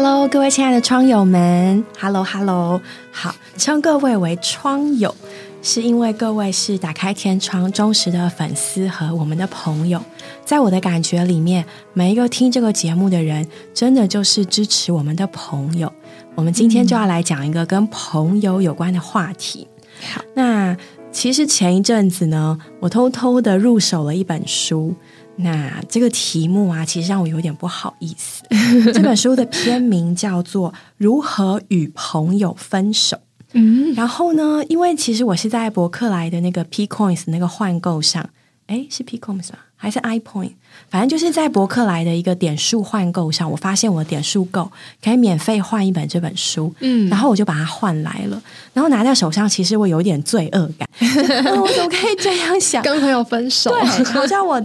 Hello，各位亲爱的窗友们，Hello Hello，好，称各位为窗友，是因为各位是打开天窗忠实的粉丝和我们的朋友。在我的感觉里面，每一个听这个节目的人，真的就是支持我们的朋友。我们今天就要来讲一个跟朋友有关的话题。好，那其实前一阵子呢，我偷偷的入手了一本书。那这个题目啊，其实让我有点不好意思。这本书的片名叫做《如何与朋友分手》。嗯，然后呢，因为其实我是在博客来的那个 P Coins 那个换购上，哎，是 P Coins 吗？还是 i Point？反正就是在博客来的一个点数换购上，我发现我的点数够，可以免费换一本这本书。嗯，然后我就把它换来了，然后拿在手上，其实我有点罪恶感。我怎么可以这样想？跟朋友分手？对，好像我。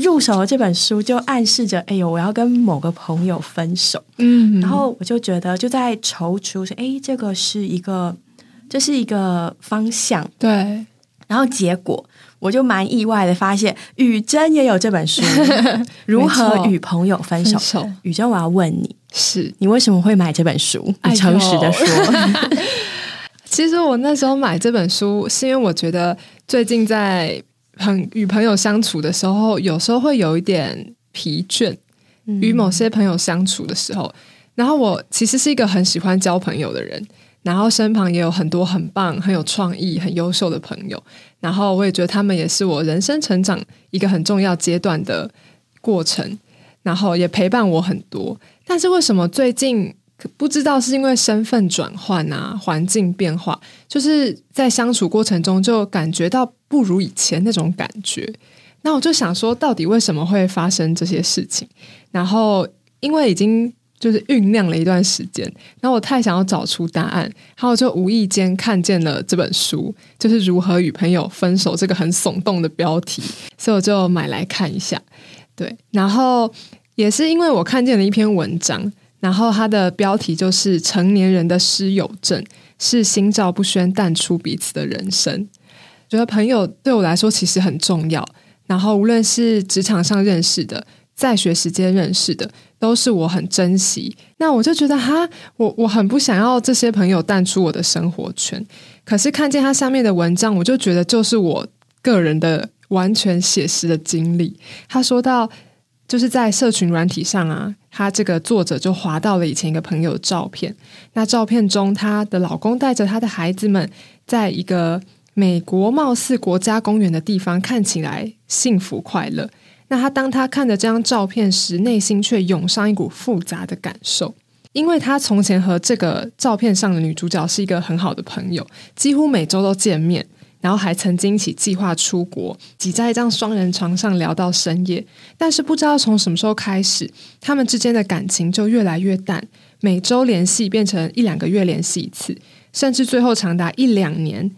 入手了这本书，就暗示着，哎呦，我要跟某个朋友分手。嗯，然后我就觉得，就在踌躇，说，哎，这个是一个，这是一个方向。对，然后结果我就蛮意外的发现，雨珍也有这本书，《如何与朋友分手》。雨珍，我要问你，是你为什么会买这本书？你诚实的说。其实我那时候买这本书，是因为我觉得最近在。很与朋友相处的时候，有时候会有一点疲倦。与某些朋友相处的时候，然后我其实是一个很喜欢交朋友的人，然后身旁也有很多很棒、很有创意、很优秀的朋友，然后我也觉得他们也是我人生成长一个很重要阶段的过程，然后也陪伴我很多。但是为什么最近？不知道是因为身份转换啊，环境变化，就是在相处过程中就感觉到不如以前那种感觉。那我就想说，到底为什么会发生这些事情？然后因为已经就是酝酿了一段时间，然后我太想要找出答案，然后我就无意间看见了这本书，就是如何与朋友分手这个很耸动的标题，所以我就买来看一下。对，然后也是因为我看见了一篇文章。然后它的标题就是“成年人的失友症是心照不宣淡出彼此的人生”。觉得朋友对我来说其实很重要。然后无论是职场上认识的，在学时间认识的，都是我很珍惜。那我就觉得哈，我我很不想要这些朋友淡出我的生活圈。可是看见他上面的文章，我就觉得就是我个人的完全写实的经历。他说到。就是在社群软体上啊，他这个作者就划到了以前一个朋友的照片。那照片中，她的老公带着他的孩子们，在一个美国貌似国家公园的地方，看起来幸福快乐。那他当他看着这张照片时，内心却涌上一股复杂的感受，因为他从前和这个照片上的女主角是一个很好的朋友，几乎每周都见面。然后还曾经一起计划出国，挤在一张双人床上聊到深夜。但是不知道从什么时候开始，他们之间的感情就越来越淡，每周联系变成一两个月联系一次，甚至最后长达一两年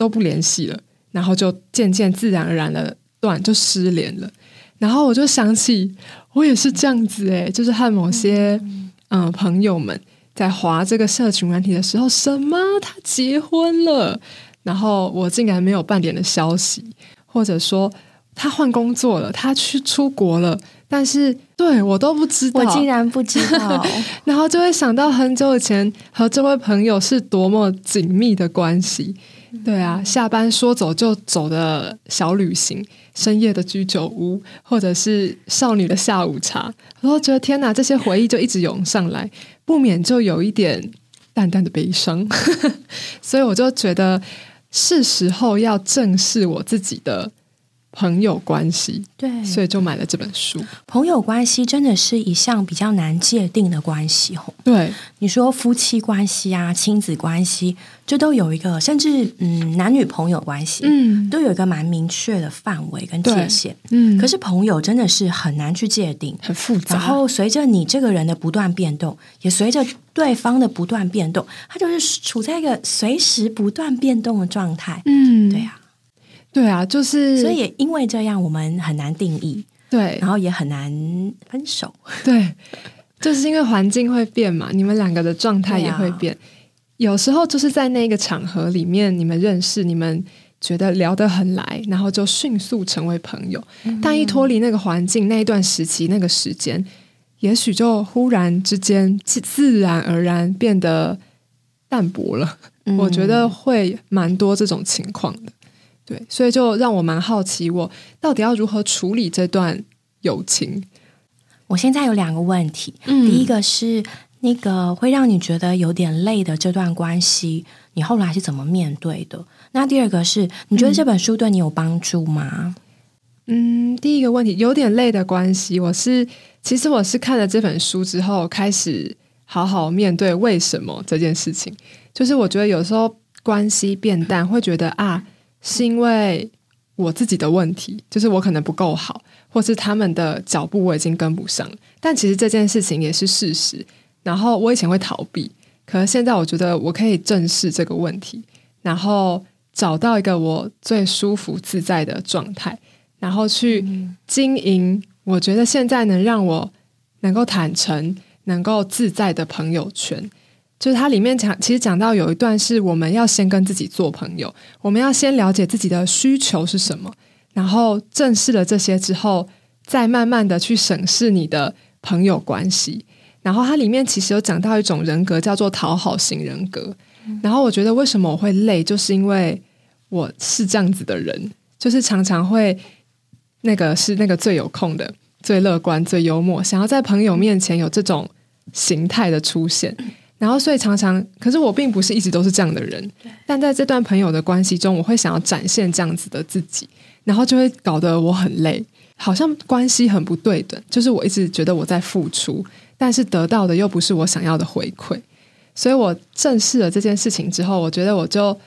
都不联系了。然后就渐渐自然而然的断，就失联了。然后我就想起，我也是这样子诶，就是和某些嗯朋友们在划这个社群软体的时候，什么他结婚了。然后我竟然没有半点的消息，或者说他换工作了，他去出国了，但是对我都不知道，我竟然不知道，然后就会想到很久以前和这位朋友是多么紧密的关系。对啊，下班说走就走的小旅行，深夜的居酒屋，或者是少女的下午茶，我都觉得天哪，这些回忆就一直涌上来，不免就有一点淡淡的悲伤，所以我就觉得。是时候要正视我自己的朋友关系，对，所以就买了这本书。朋友关系真的是一项比较难界定的关系，吼。对，你说夫妻关系啊、亲子关系，这都有一个，甚至嗯，男女朋友关系，嗯，都有一个蛮明确的范围跟界限。嗯，可是朋友真的是很难去界定，很复杂。然后随着你这个人的不断变动，也随着。对方的不断变动，他就是处在一个随时不断变动的状态。嗯，对呀，对啊，就是所以也因为这样，我们很难定义，对，然后也很难分手。对，就是因为环境会变嘛，你们两个的状态也会变。有时候就是在那个场合里面，你们认识，你们觉得聊得很来，然后就迅速成为朋友。但一脱离那个环境，那一段时期，那个时间。也许就忽然之间自自然而然变得淡薄了。我觉得会蛮多这种情况的，对，所以就让我蛮好奇，我到底要如何处理这段友情？我现在有两个问题，第一个是那个会让你觉得有点累的这段关系，你后来是怎么面对的？那第二个是你觉得这本书对你有帮助吗？嗯，第一个问题有点累的关系，我是其实我是看了这本书之后开始。好好面对为什么这件事情，就是我觉得有时候关系变淡，会觉得啊，是因为我自己的问题，就是我可能不够好，或是他们的脚步我已经跟不上。但其实这件事情也是事实。然后我以前会逃避，可是现在我觉得我可以正视这个问题，然后找到一个我最舒服自在的状态，然后去经营。我觉得现在能让我能够坦诚。能够自在的朋友圈，就是它里面讲，其实讲到有一段是我们要先跟自己做朋友，我们要先了解自己的需求是什么，然后正视了这些之后，再慢慢的去审视你的朋友关系。然后它里面其实有讲到一种人格叫做讨好型人格。然后我觉得为什么我会累，就是因为我是这样子的人，就是常常会那个是那个最有空的、最乐观、最幽默，想要在朋友面前有这种。形态的出现，然后所以常常，可是我并不是一直都是这样的人，但在这段朋友的关系中，我会想要展现这样子的自己，然后就会搞得我很累，好像关系很不对等，就是我一直觉得我在付出，但是得到的又不是我想要的回馈，所以我正视了这件事情之后，我觉得我就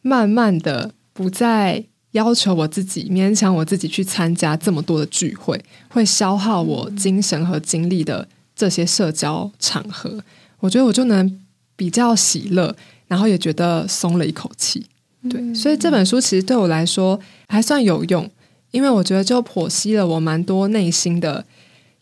慢慢的不再要求我自己，勉强我自己去参加这么多的聚会，会消耗我精神和精力的。这些社交场合，我觉得我就能比较喜乐，然后也觉得松了一口气。对，所以这本书其实对我来说还算有用，因为我觉得就剖析了我蛮多内心的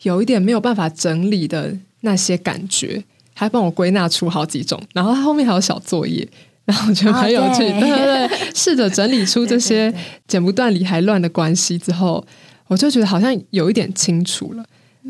有一点没有办法整理的那些感觉，还帮我归纳出好几种。然后它后面还有小作业，然后我觉得蛮有趣。对对对，试着整理出这些剪不断理还乱的关系之后，我就觉得好像有一点清楚了。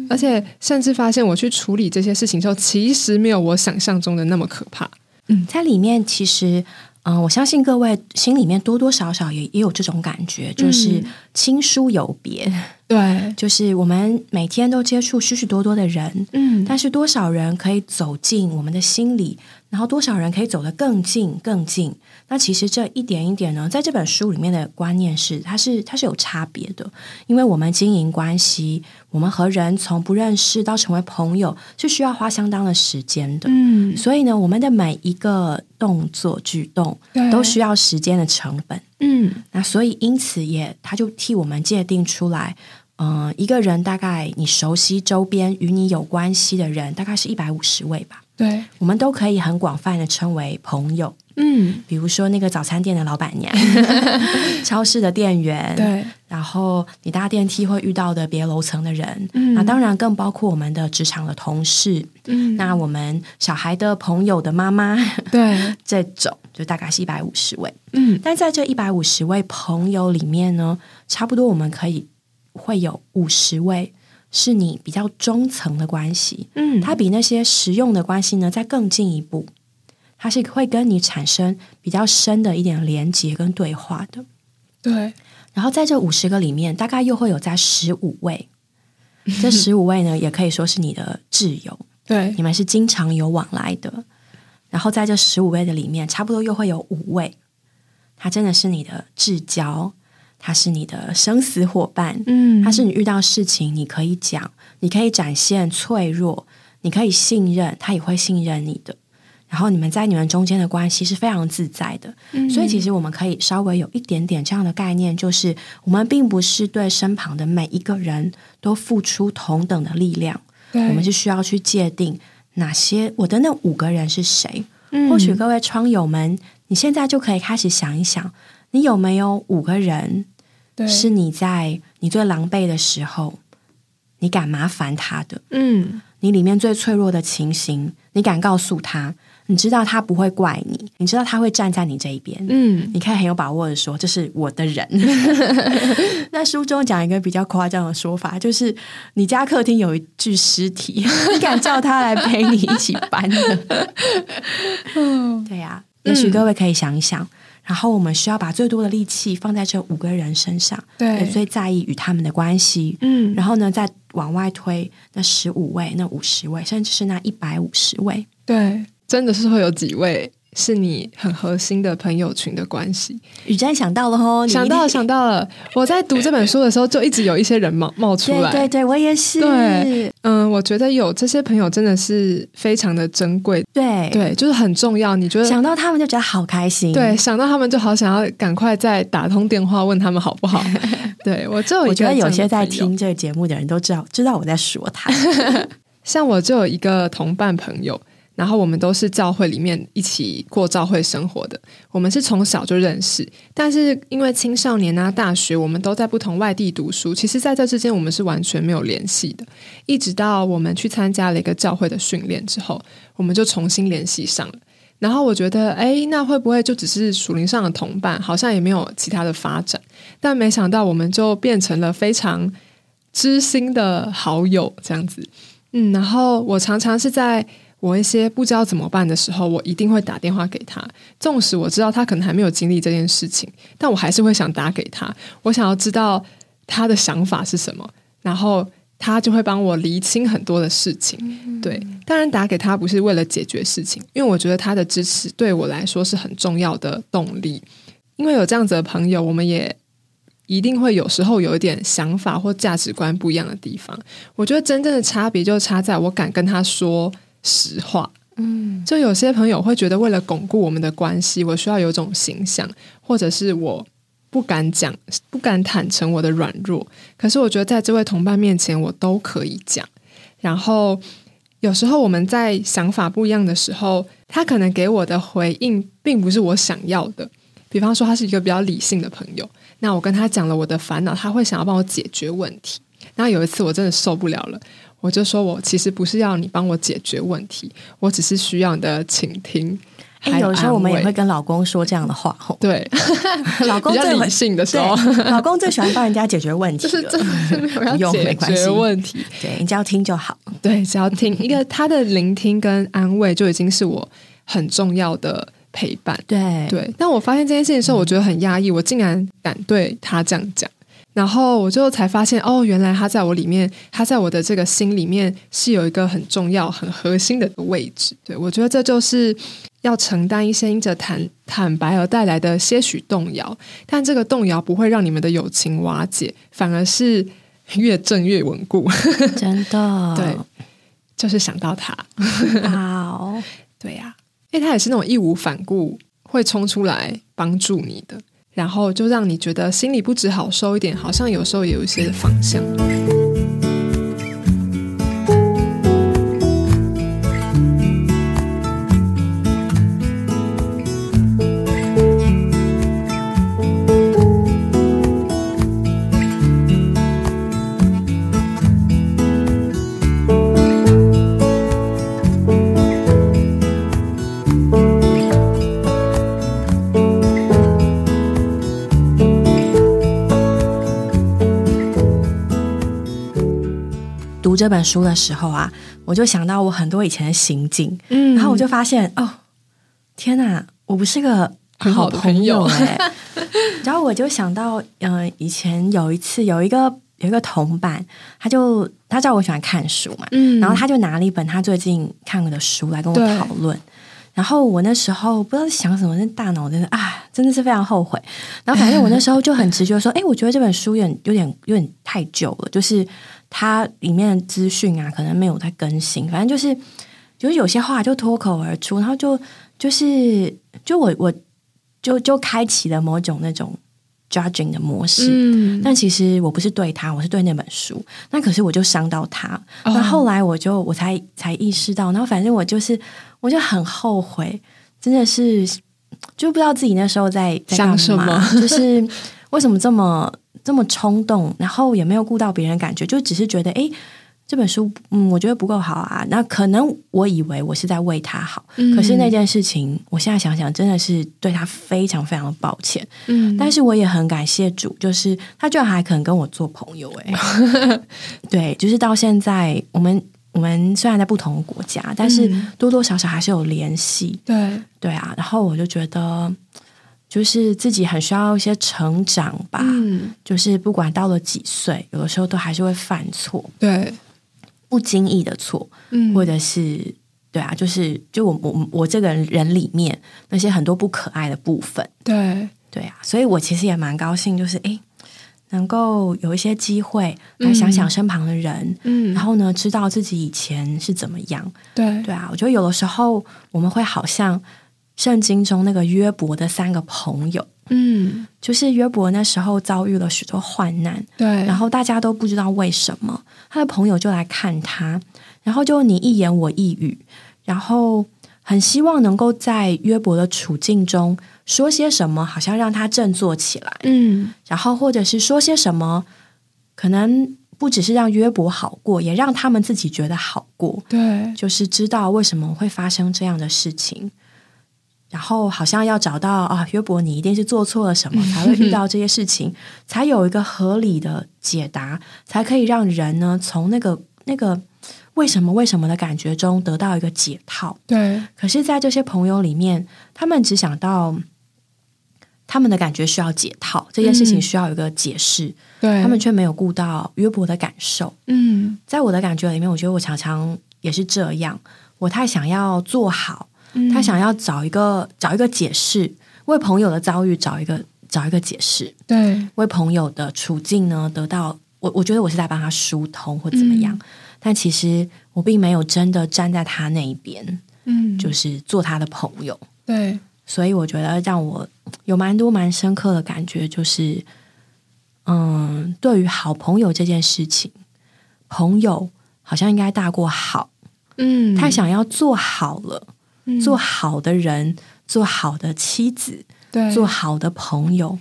而且甚至发现，我去处理这些事情之后，其实没有我想象中的那么可怕。嗯，在里面其实，嗯，我相信各位心里面多多少少也也有这种感觉，就是亲疏有别。对，就是我们每天都接触许许多多的人，嗯，但是多少人可以走进我们的心里，然后多少人可以走得更近更近？那其实这一点一点呢，在这本书里面的观念是，它是它是有差别的，因为我们经营关系，我们和人从不认识到成为朋友，是需要花相当的时间的。嗯，所以呢，我们的每一个动作举动都需要时间的成本。嗯，那所以因此也，他就替我们界定出来，嗯，一个人大概你熟悉周边与你有关系的人，大概是一百五十位吧。对，我们都可以很广泛的称为朋友。嗯，比如说那个早餐店的老板娘，超市的店员，对，然后你搭电梯会遇到的别楼层的人，嗯，那当然更包括我们的职场的同事，嗯，那我们小孩的朋友的妈妈，对，这种就大概是一百五十位，嗯，但在这一百五十位朋友里面呢，差不多我们可以会有五十位是你比较中层的关系，嗯，它比那些实用的关系呢再更进一步。它是会跟你产生比较深的一点连接跟对话的，对。然后在这五十个里面，大概又会有在十五位，这十五位呢，也可以说是你的挚友，对，你们是经常有往来的。然后在这十五位的里面，差不多又会有五位，他真的是你的至交，他是你的生死伙伴，嗯，他是你遇到事情你可以讲，你可以展现脆弱，你可以信任，他也会信任你的。然后你们在你们中间的关系是非常自在的，所以其实我们可以稍微有一点点这样的概念，就是我们并不是对身旁的每一个人都付出同等的力量，我们是需要去界定哪些我的那五个人是谁。或许各位窗友们，你现在就可以开始想一想，你有没有五个人是你在你最狼狈的时候，你敢麻烦他的？嗯，你里面最脆弱的情形，你敢告诉他？你知道他不会怪你，你知道他会站在你这一边，嗯，你可以很有把握的说这是我的人。那书中讲一个比较夸张的说法，就是你家客厅有一具尸体，你敢叫他来陪你一起搬的？对呀、也许各位可以想一想。然后我们需要把最多的力气放在这五个人身上，对也最在意与他们的关系。嗯然后呢，再往外推那十五位、那五十位，甚至是那一百五十位。对，真的是会有几位是你很核心的朋友群的关系。雨珍想到了哦，你想到了，想到了，我在读这本书的时候，就一直有一些人冒冒出来。对对对，我也是。对嗯，我觉得有这些朋友真的是非常的珍贵，对对，就是很重要。你觉得？想到他们就觉得好开心。对，想到他们就好想要赶快再打通电话问他们好不好。对我就我觉得有些在听这个节目的人都知道，知道我在说他。像我就有一个同伴朋友，然后我们都是教会里面一起过教会生活的，我们是从小就认识，但是因为青少年啊、大学，我们都在不同外地读书，其实在这之间我们是完全没有联系的，一直到我们去参加了一个教会的训练之后，我们就重新联系上了。然后我觉得，哎，那会不会就只是属灵上的同伴，好像也没有其他的发展？但没想到，我们就变成了非常知心的好友，这样子。嗯，然后我常常是在我一些不知道怎么办的时候，我一定会打电话给他。纵使我知道他可能还没有经历这件事情，但我还是会想打给他。我想要知道他的想法是什么，然后他就会帮我厘清很多的事情。对，当然打给他不是为了解决事情，因为我觉得他的支持对我来说是很重要的动力。因为有这样子的朋友，我们也一定会有时候有一点想法或价值观不一样的地方。我觉得真正的差别就差在我敢跟他说实话。嗯，就有些朋友会觉得，为了巩固我们的关系，我需要有一种形象，或者是我不敢讲、不敢坦诚我的软弱。可是我觉得，在这位同伴面前，我都可以讲。然后有时候我们在想法不一样的时候，他可能给我的回应并不是我想要的。比方说，他是一个比较理性的朋友，那我跟他讲了我的烦恼，他会想要帮我解决问题。然后有一次我真的受不了了，我就说我其实不是要你帮我解决问题，我只是需要你的倾听。哎，还有有时候我们也会跟老公说这样的话，吼，对 老公最理性的时候，老公最喜欢帮人家解决问题就是，真的有要 解决问题。对你只要听就好。对，只要听一个他的聆听跟安慰，就已经是我很重要的陪伴。对对，但我发现这件事情的时候，我觉得很压抑，我竟然敢对他这样讲，然后我就才发现，哦，原来他在我里面，他在我的这个心里面是有一个很重要、很核心的位置。对我觉得这就是要承担一些因着坦坦白而带来的些许动摇，但这个动摇不会让你们的友情瓦解，反而是越正越稳固。真的，对，就是想到他，哇哦，对呀、因为他也是那种义无反顾会冲出来帮助你的，然后就让你觉得心里不止好受一点，好像有时候也有一些方向。这本书的时候啊，我就想到我很多以前的行径，嗯。然后我就发现，哦，天哪，我不是个很好的朋朋友。哎、然后我就想到，嗯、以前有一次有一个有一个同伴，他就他知道我喜欢看书嘛，嗯。然后他就拿了一本他最近看过的书来跟我讨论。然后我那时候不知道在想什么，那大脑真的啊，真的是非常后悔。然后反正我那时候就很直觉说，哎，我觉得这本书有点、有点、有点太久了，就是它里面的资讯啊，可能没有在更新。反正就是，就是有些话就脱口而出，然后就就是就我我就就开启了某种那种 judging 的模式。嗯，但其实我不是对他，我是对那本书。那可是我就伤到他。哦那、后来我就我才才意识到，然后反正我就是我就很后悔，真的是就不知道自己那时候在在干什嘛，么就是为什么这么这么冲动，然后也没有顾到别人感觉，就只是觉得诶，这本书，嗯，我觉得不够好啊。那可能我以为我是在为他好，可是那件事情，我现在想想，真的是对他非常非常的抱歉。嗯，但是我也很感谢主，就是他居然还肯跟我做朋友。哎，对，就是到现在，我们我们虽然在不同国家，但是多多少少还是有联系。对，对啊。然后我就觉得，就是自己很需要一些成长吧。嗯，就是不管到了几岁，有的时候都还是会犯错。对。不经意的错，嗯，或者是对啊，就是就我我我这个人里面那些很多不可爱的部分，对。对啊，所以我其实也蛮高兴，就是哎，能够有一些机会来想想身旁的人，嗯，然后呢，知道自己以前是怎么样，对。对啊，我觉得有的时候我们会好像圣经中那个约伯的三个朋友。嗯，就是约伯那时候遭遇了许多患难，对，然后大家都不知道为什么，他的朋友就来看他，然后就你一言我一语，然后很希望能够在约伯的处境中说些什么，好像让他振作起来，嗯，然后或者是说些什么，可能不只是让约伯好过，也让他们自己觉得好过，对，就是知道为什么会发生这样的事情。然后好像要找到啊，约伯，你一定是做错了什么，才会遇到这些事情，才有一个合理的解答，才可以让人呢从那个那个为什么为什么的感觉中得到一个解套。对。可是，在这些朋友里面，他们只想到他们的感觉需要解套，这件事情需要有一个解释，对他们却没有顾到约伯的感受。嗯，在我的感觉里面，我觉得我常常也是这样，我太想要做好。他想要找一个找一个解释，为朋友的遭遇找一个找一个解释，对，为朋友的处境呢得到我我觉得我是在帮他疏通或怎么样，但其实我并没有真的站在他那一边，嗯，就是做他的朋友，对，所以我觉得让我有蛮多蛮深刻的感觉，就是嗯，对于好朋友这件事情，朋友好像应该大过好，嗯，他想要做好了。做好的人，做好的妻子，做好的朋友，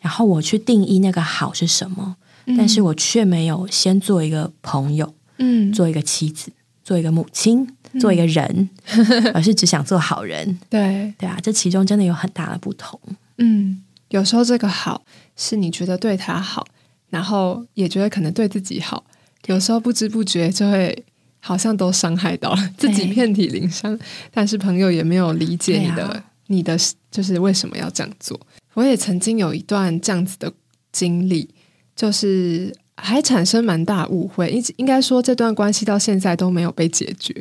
然后我去定义那个好是什么，但是我却没有先做一个朋友，嗯，做一个妻子，做一个母亲，做一个人，而是只想做好人。对，对啊，这其中真的有很大的不同。嗯，有时候这个好是你觉得对他好，然后也觉得可能对自己好，有时候不知不觉就会。好像都伤害到了自己，遍体鳞伤。但是朋友也没有理解你的，你的就是为什么要这样做。我也曾经有一段这样子的经历，就是还产生蛮大误会。应应该说，这段关系到现在都没有被解决。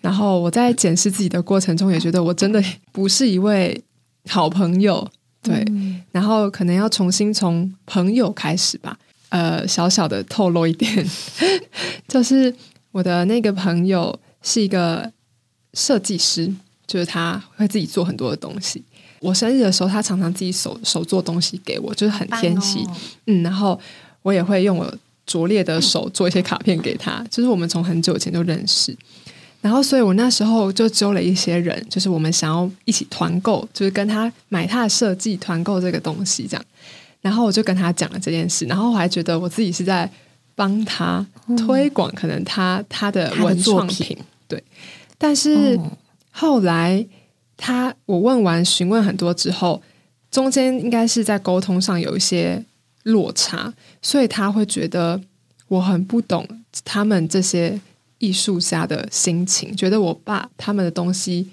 然后我在检视自己的过程中，也觉得我真的不是一位好朋友。对，然后可能要重新从朋友开始吧。呃，小小的透露一点，就是。我的那个朋友是一个设计师，就是他会自己做很多的东西。我生日的时候，他常常自己手手做东西给我，就是很贴心。嗯，然后我也会用我拙劣的手做一些卡片给他。就是我们从很久以前就认识，然后所以我那时候就揪了一些人，就是我们想要一起团购，就是跟他买他的设计团购这个东西这样。然后我就跟他讲了这件事，然后我还觉得我自己是在。帮他推广可能他他的文创品，对。但是后来他我问完询问很多之后，中间应该是在沟通上有一些落差，所以他会觉得我很不懂他们这些艺术家的心情，觉得我把他们的东西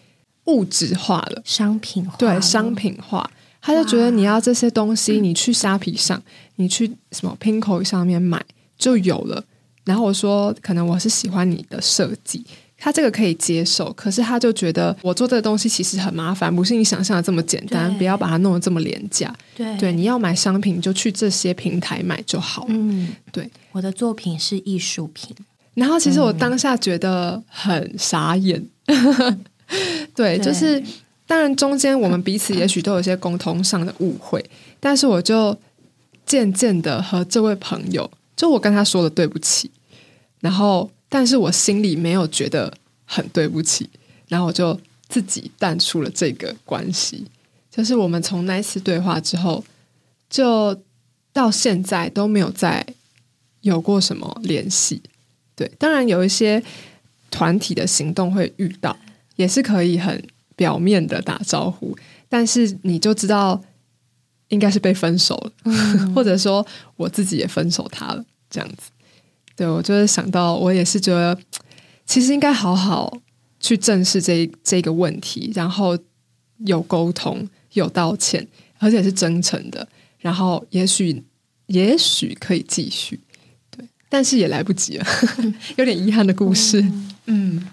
物质化了，商品化，对，商品化。他就觉得你要这些东西，你去虾皮上，你去什么 Pinko 上面买。就有了，然后我说，可能我是喜欢你的设计，他这个可以接受，可是他就觉得我做这个东西其实很麻烦，不是你想象的这么简单，不要把它弄得这么廉价。对，对，你要买商品就去这些平台买就好了。嗯，对，我的作品是艺术品，然后其实我当下觉得很傻眼。对，就是当然中间我们彼此也许都有些沟通上的误会，但是我就渐渐的和这位朋友。就我跟他说了对不起，然后但是我心里没有觉得很对不起，然后我就自己淡出了这个关系。就是我们从那次对话之后，就到现在都没有再有过什么联系。对，当然有一些团体的行动会遇到，也是可以很表面的打招呼，但是你就知道应该是被分手了，或者说我自己也分手他了，这样子。对我就是想到，我也是觉得，其实应该好好去正视这这个问题，然后有沟通，有道歉，而且是真诚的，然后也许也许可以继续，对，但是也来不及了，有点遗憾的故事。嗯，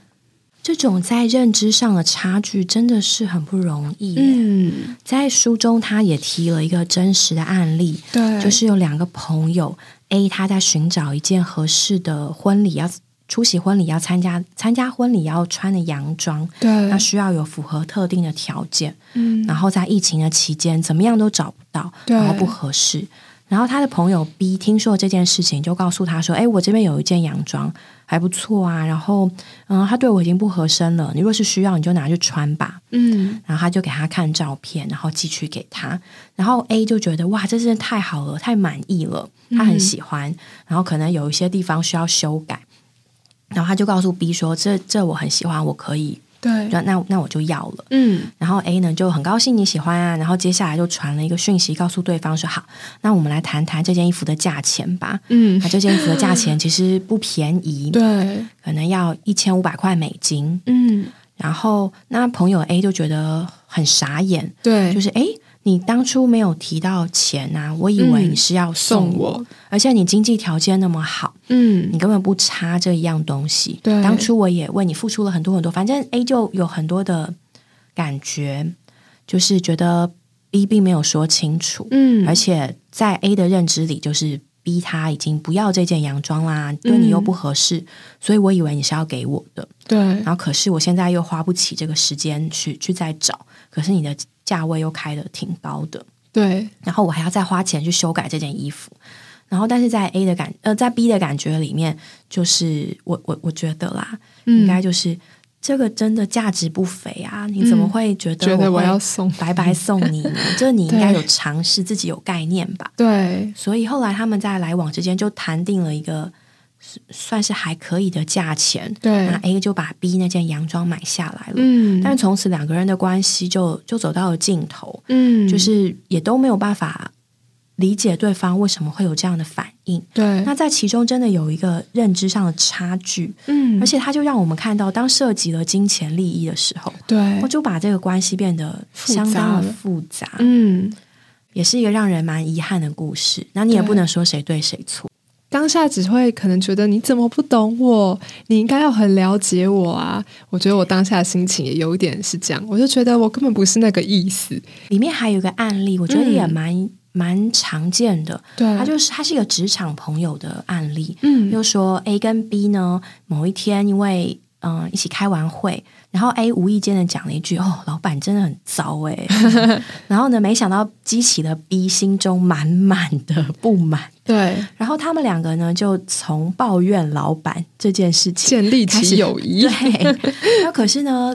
这种在认知上的差距真的是很不容易。嗯，在书中他也提了一个真实的案例，对，就是有两个朋友。A 他在寻找一件合适的婚礼，要出席婚礼，要参加参加婚礼要穿的洋装，对，那需要有符合特定的条件，嗯，然后在疫情的期间，怎么样都找不到，然后不合适。然后他的朋友 B 听说这件事情，就告诉他说：“哎，我这边有一件洋装还不错啊。然后，嗯，他对我已经不合身了。你若是需要，你就拿去穿吧。”嗯，然后他就给他看照片，然后寄去给他。然后 A 就觉得哇，这件太好了，太满意了，他很喜欢。然后可能有一些地方需要修改，然后他就告诉 B 说：“这这我很喜欢，我可以。”对，那那那我就要了。嗯，然后 A 呢就很高兴你喜欢啊，然后接下来就传了一个讯息告诉对方说好，那我们来谈谈这件衣服的价钱吧。嗯，那这件衣服的价钱其实不便宜，对，可能要一千五百块美金。嗯，然后那朋友 A 就觉得很傻眼，对，就是哎。你当初没有提到钱啊，我以为你是要送我，而且你经济条件那么好，嗯，你根本不差这一样东西。对，当初我也为你付出了很多很多，反正 A 就有很多的感觉，就是觉得 B 并没有说清楚，嗯，而且在 A 的认知里，就是 B 他已经不要这件洋装啦，对你又不合适，所以我以为你是要给我的，对，然后可是我现在又花不起这个时间去去再找，可是你的。价位又开的挺高的，对，然后我还要再花钱去修改这件衣服，然后但是在 A 的感呃在 B 的感觉里面，就是我我我觉得啦，应该就是这个真的价值不菲啊！你怎么会觉得觉得我要送白白送你呢？这 你应该有尝试，自己有概念吧？对，所以后来他们在来往之间就谈定了一个。算是还可以的价钱，对，那 A 就把 B 那件洋装买下来了，嗯，但是从此两个人的关系就就走到了尽头，嗯，就是也都没有办法理解对方为什么会有这样的反应，对，那在其中真的有一个认知上的差距，嗯，而且他就让我们看到，当涉及了金钱利益的时候，对，我就把这个关系变得相当的复杂，嗯，也是一个让人蛮遗憾的故事，那你也不能说谁对谁错。当下只会可能觉得你怎么不懂我？你应该要很了解我啊！我觉得我当下的心情也有一点是这样，我就觉得我根本不是那个意思。里面还有一个案例，我觉得也蛮蛮常见的。对，他就是他是一个职场朋友的案例。嗯，就说 A 跟 B 呢，某一天因为嗯一起开完会。然后 A 无意间的讲了一句：“哦，老板真的很糟哎。”然后呢，没想到激起了 B 心中满满的不满。对，然后他们两个呢，就从抱怨老板这件事情建立起友谊。对，那可是呢？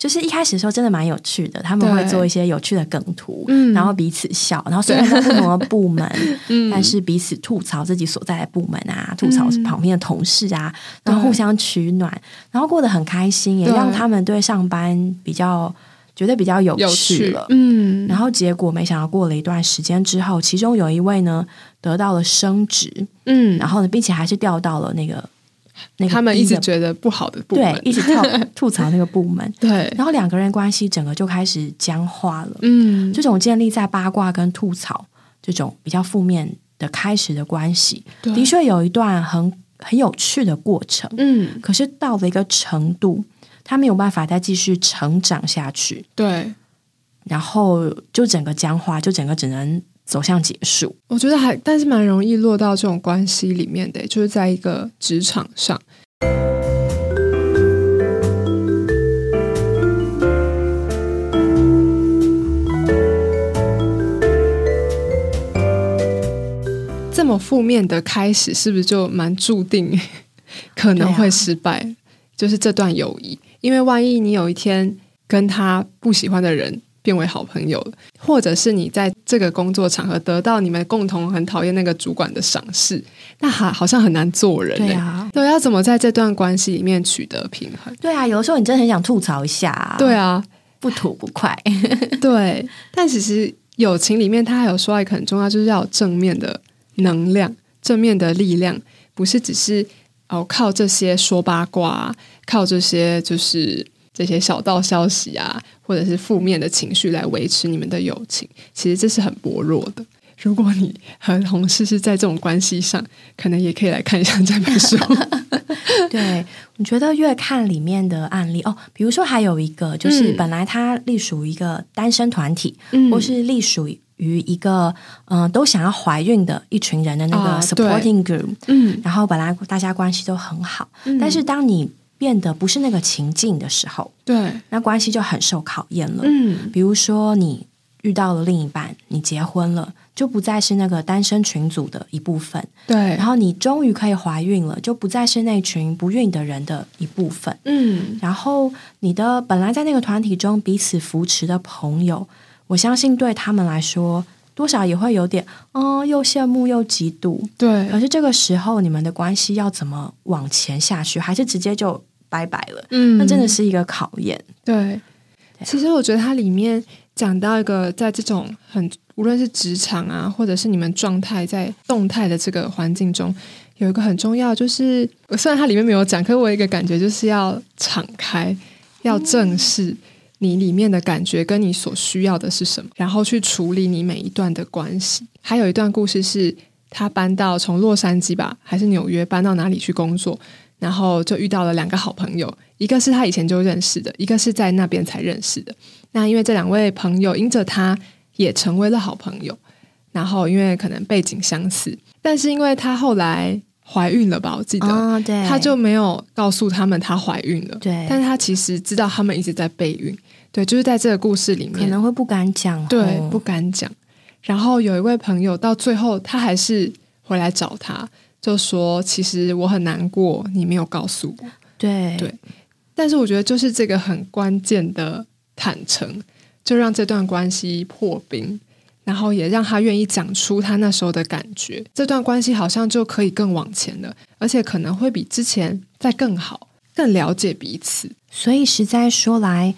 就是一开始的时候真的蛮有趣的，他们会做一些有趣的梗图，然后彼此笑，然后虽然在不同的部门，但是彼此吐槽自己所在的部门啊，吐槽旁边的同事啊，然后互相取暖，然后过得很开心，也让他们对上班比较觉得比较有趣了。嗯，然后结果没想到过了一段时间之后，其中有一位呢得到了升职，嗯，然后呢，并且还是调到了那个。他们一直觉得不好的部门，对，一直跳 吐槽那个部门，对，然后两个人关系整个就开始僵化了。嗯，这种建立在八卦跟吐槽这种比较负面的开始的关系，的确有一段很很有趣的过程。嗯，可是到了一个程度，他没有办法再继续成长下去。对，然后就整个僵化，就整个只能。走向结束，我觉得还，但是蛮容易落到这种关系里面的，就是在一个职场上，这么负面的开始，是不是就蛮注定 可能会失败？就是这段友谊，因为万一你有一天跟他不喜欢的人。变为好朋友了，或者是你在这个工作场合得到你们共同很讨厌那个主管的赏识，那好好像很难做人。对啊，对，要怎么在这段关系里面取得平衡？对啊，有的时候你真的很想吐槽一下。对啊，不吐不快。对，但其实友情里面，他还有说一个很重要，就是要有正面的能量、正面的力量，不是只是哦靠这些说八卦，靠这些就是。这些小道消息啊，或者是负面的情绪来维持你们的友情，其实这是很薄弱的。如果你和同事是在这种关系上，可能也可以来看一下这本书。对，我觉得越看里面的案例哦，比如说还有一个，就是本来他隶属于一个单身团体，或是隶属于一个嗯都想要怀孕的一群人的那个 supporting group，嗯，然后本来大家关系都很好，但是当你变得不是那个情境的时候，对，那关系就很受考验了。嗯，比如说你遇到了另一半，你结婚了，就不再是那个单身群组的一部分。对，然后你终于可以怀孕了，就不再是那群不孕的人的一部分。嗯，然后你的本来在那个团体中彼此扶持的朋友，我相信对他们来说，多少也会有点，嗯，又羡慕又嫉妒。对，可是这个时候你们的关系要怎么往前下去？还是直接就？拜拜了，嗯，那真的是一个考验。对，其实我觉得它里面讲到一个，在这种很无论是职场啊，或者是你们状态在动态的这个环境中，有一个很重要，就是虽然它里面没有讲，可是我有一个感觉就是要敞开，要正视你里面的感觉，跟你所需要的是什么，然后去处理你每一段的关系。还有一段故事是，他搬到从洛杉矶吧，还是纽约搬到哪里去工作？然后就遇到了两个好朋友，一个是他以前就认识的，一个是在那边才认识的。那因为这两位朋友因着他也成为了好朋友，然后因为可能背景相似，但是因为他后来怀孕了吧，我记得，对，他就没有告诉他们他怀孕了，对，但是他其实知道他们一直在备孕，对，就是在这个故事里面可能会不敢讲，对，不敢讲。然后有一位朋友到最后他还是回来找他。就说其实我很难过，你没有告诉我。对对，但是我觉得就是这个很关键的坦诚，就让这段关系破冰，然后也让他愿意讲出他那时候的感觉，这段关系好像就可以更往前了，而且可能会比之前再更好，更了解彼此。所以实在说来。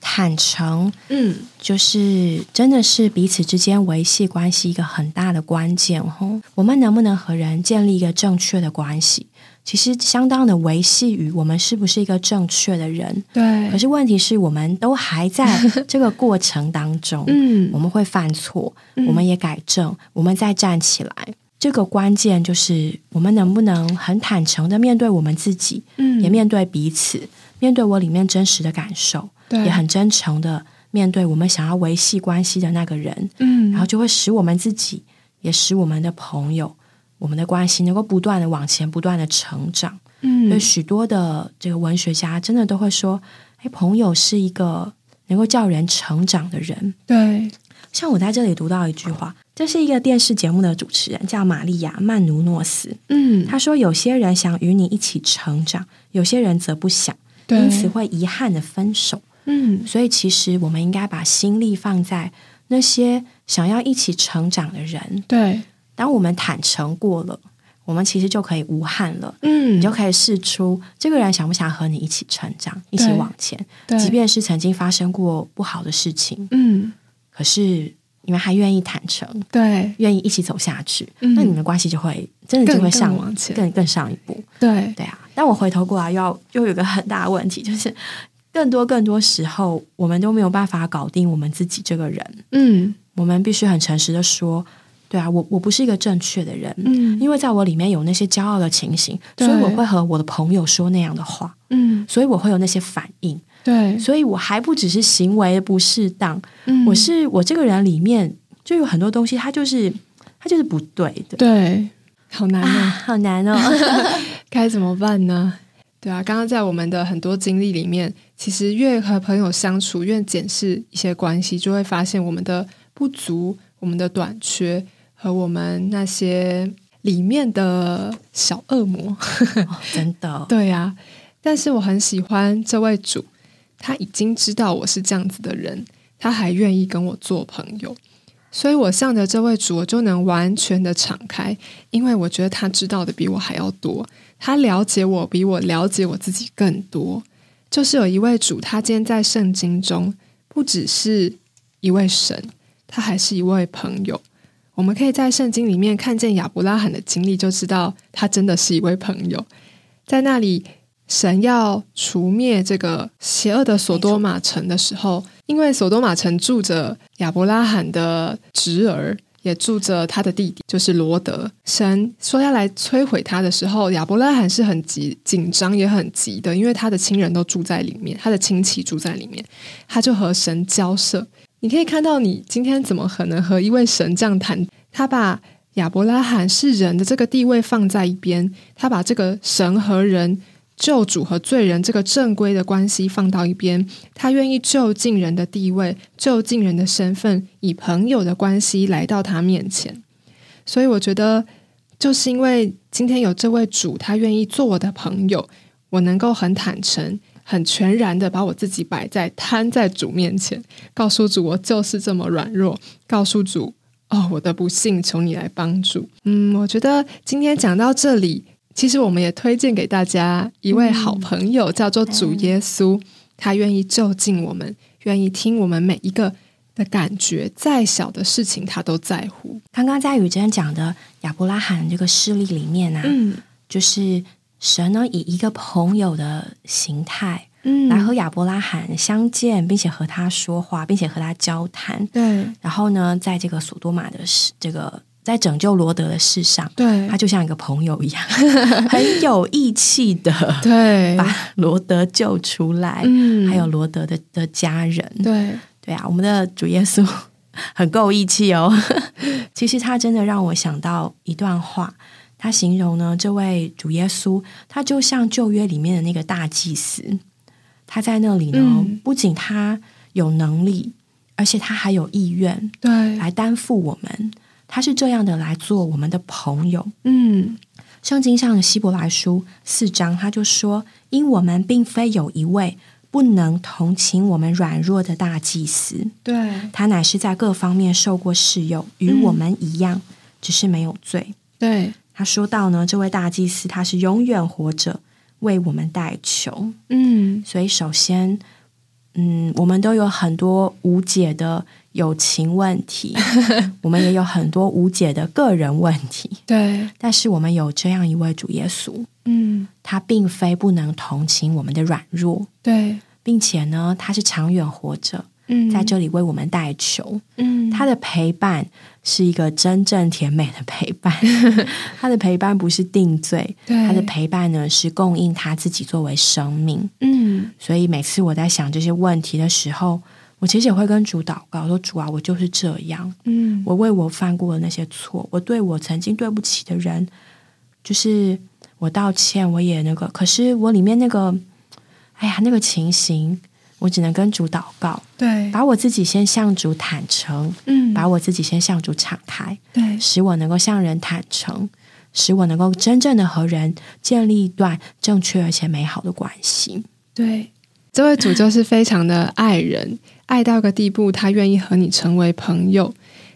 坦诚，嗯，就是真的是彼此之间维系关系一个很大的关键哦。我们能不能和人建立一个正确的关系，其实相当的维系于我们是不是一个正确的人。对。可是问题是我们都还在这个过程当中，嗯，我们会犯错，我们也改正，我们再站起来。这个关键就是我们能不能很坦诚的面对我们自己，嗯，也面对彼此，面对我里面真实的感受。也很真诚的面对我们想要维系关系的那个人，嗯，然后就会使我们自己，也使我们的朋友，我们的关系能够不断的往前，不断的成长。嗯，所以许多的这个文学家真的都会说，哎，朋友是一个能够叫人成长的人。对，像我在这里读到一句话，这是一个电视节目的主持人叫玛利亚曼努诺斯。嗯，他说，有些人想与你一起成长，有些人则不想，因此会遗憾的分手。嗯，所以其实我们应该把心力放在那些想要一起成长的人。对，当我们坦诚过了，我们其实就可以无憾了。嗯，你就可以试出这个人想不想和你一起成长，一起往前。对，即便是曾经发生过不好的事情，嗯，可是你们还愿意坦诚，对，愿意一起走下去，那你们关系就会真的就会上往前，更更上一步。对，对啊。但我回头过来，又要又有个很大的问题，就是。更多更多时候，我们都没有办法搞定我们自己这个人。嗯，我们必须很诚实的说，对啊，我我不是一个正确的人。嗯，因为在我里面有那些骄傲的情形，所以我会和我的朋友说那样的话。嗯，所以我会有那些反应。对，所以我还不只是行为不适当，嗯我是我这个人里面就有很多东西，它就是它就是不对的。对，好难哦，好难哦，该怎么办呢？对啊，刚刚在我们的很多经历里面，其实越和朋友相处，越检视一些关系，就会发现我们的不足、我们的短缺和我们那些里面的小恶魔。真的，对呀。但是我很喜欢这位主，他已经知道我是这样子的人，他还愿意跟我做朋友。所以我向着这位主，我就能完全的敞开，因为我觉得他知道的比我还要多，他了解我比我了解我自己更多。就是有一位主，他今天在圣经中不只是一位神，他还是一位朋友。我们可以在圣经里面看见亚伯拉罕的经历，就知道他真的是一位朋友。在那里，神要除灭这个邪恶的索多玛城的时候。因为索多玛城住着亚伯拉罕的侄儿，也住着他的弟弟，就是罗德。神说要来摧毁他的时候，亚伯拉罕是很急、紧张也很急的，因为他的亲人都住在里面，他的亲戚住在里面，他就和神交涉。你可以看到，你今天怎么可能和一位神这样谈？他把亚伯拉罕是人的这个地位放在一边，他把这个神和人。救主和罪人这个正规的关系放到一边，他愿意就近人的地位、就近人的身份，以朋友的关系来到他面前。所以，我觉得就是因为今天有这位主，他愿意做我的朋友，我能够很坦诚、很全然的把我自己摆在摊在主面前，告诉主我就是这么软弱，告诉主哦，我的不幸，求你来帮助。嗯，我觉得今天讲到这里。其实我们也推荐给大家一位好朋友，叫做主耶稣。他愿意就近我们，愿意听我们每一个的感觉，再小的事情他都在乎。刚刚在雨珍讲的亚伯拉罕这个事例里面呢，嗯，就是神呢以一个朋友的形态，嗯，来和亚伯拉罕相见，并且和他说话，并且和他交谈。对，然后呢，在这个索多玛的这个。在拯救罗德的事上，对。他就像一个朋友一样，很有义气的，对，把罗德救出来，嗯，还有罗德的的家人，对，对啊，我们的主耶稣很够义气哦。其实他真的让我想到一段话，他形容呢，这位主耶稣，他就像旧约里面的那个大祭司，他在那里呢，不仅他有能力，而且他还有意愿，对，来担负我们。他是这样的来做我们的朋友。嗯，圣经上的希伯来书四章，他就说：“因我们并非有一位不能同情我们软弱的大祭司，对他乃是在各方面受过试用，与我们一样，只是没有罪。”对他说到呢，这位大祭司他是永远活着为我们代求。嗯，所以首先，嗯，我们都有很多无解的。友情问题，我们也有很多无解的个人问题。对，但是我们有这样一位主耶稣，嗯，他并非不能同情我们的软弱，对，并且呢，他是长远活着，嗯，在这里为我们代求，嗯，他的陪伴是一个真正甜美的陪伴，他的陪伴不是定罪，他的陪伴呢是供应他自己作为生命，嗯，所以每次我在想这些问题的时候。我其实也会跟主祷告，说主啊，我就是这样，嗯，我为我犯过的那些错，我对我曾经对不起的人，就是我道歉，我也那个，可是我里面那个，哎呀，那个情形，我只能跟主祷告，对，把我自己先向主坦诚，嗯，把我自己先向主敞开，对，使我能够向人坦诚，使我能够真正的和人建立一段正确而且美好的关系，对，这位主就是非常的爱人。爱到个地步，他愿意和你成为朋友。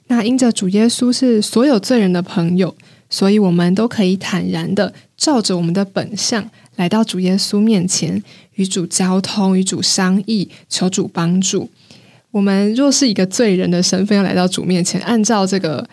那因着主耶稣是所有罪人的朋友，所以我们都可以坦然的照着我们的本相来到主耶稣面前，与主交通，与主商议，求主帮助。我们若是一个罪人的身份要来到主面前，按照这个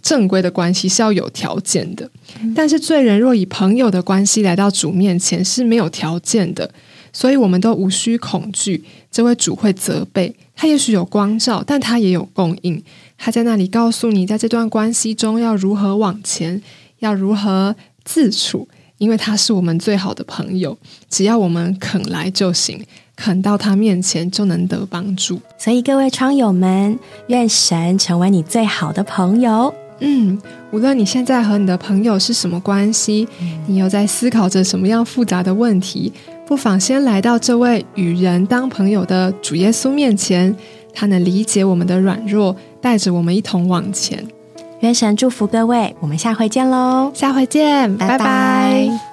正规的关系是要有条件的。但是罪人若以朋友的关系来到主面前是没有条件的。所以我们都无需恐惧，这位主会责备他，也许有光照，但他也有供应。他在那里告诉你，在这段关系中要如何往前，要如何自处，因为他是我们最好的朋友。只要我们肯来就行，肯到他面前就能得帮助。所以各位窗友们，愿神成为你最好的朋友。嗯，无论你现在和你的朋友是什么关系，你又在思考着什么样复杂的问题。不妨先来到这位与人当朋友的主耶稣面前，他能理解我们的软弱，带着我们一同往前。愿神祝福各位，我们下回见喽！下回见，拜拜。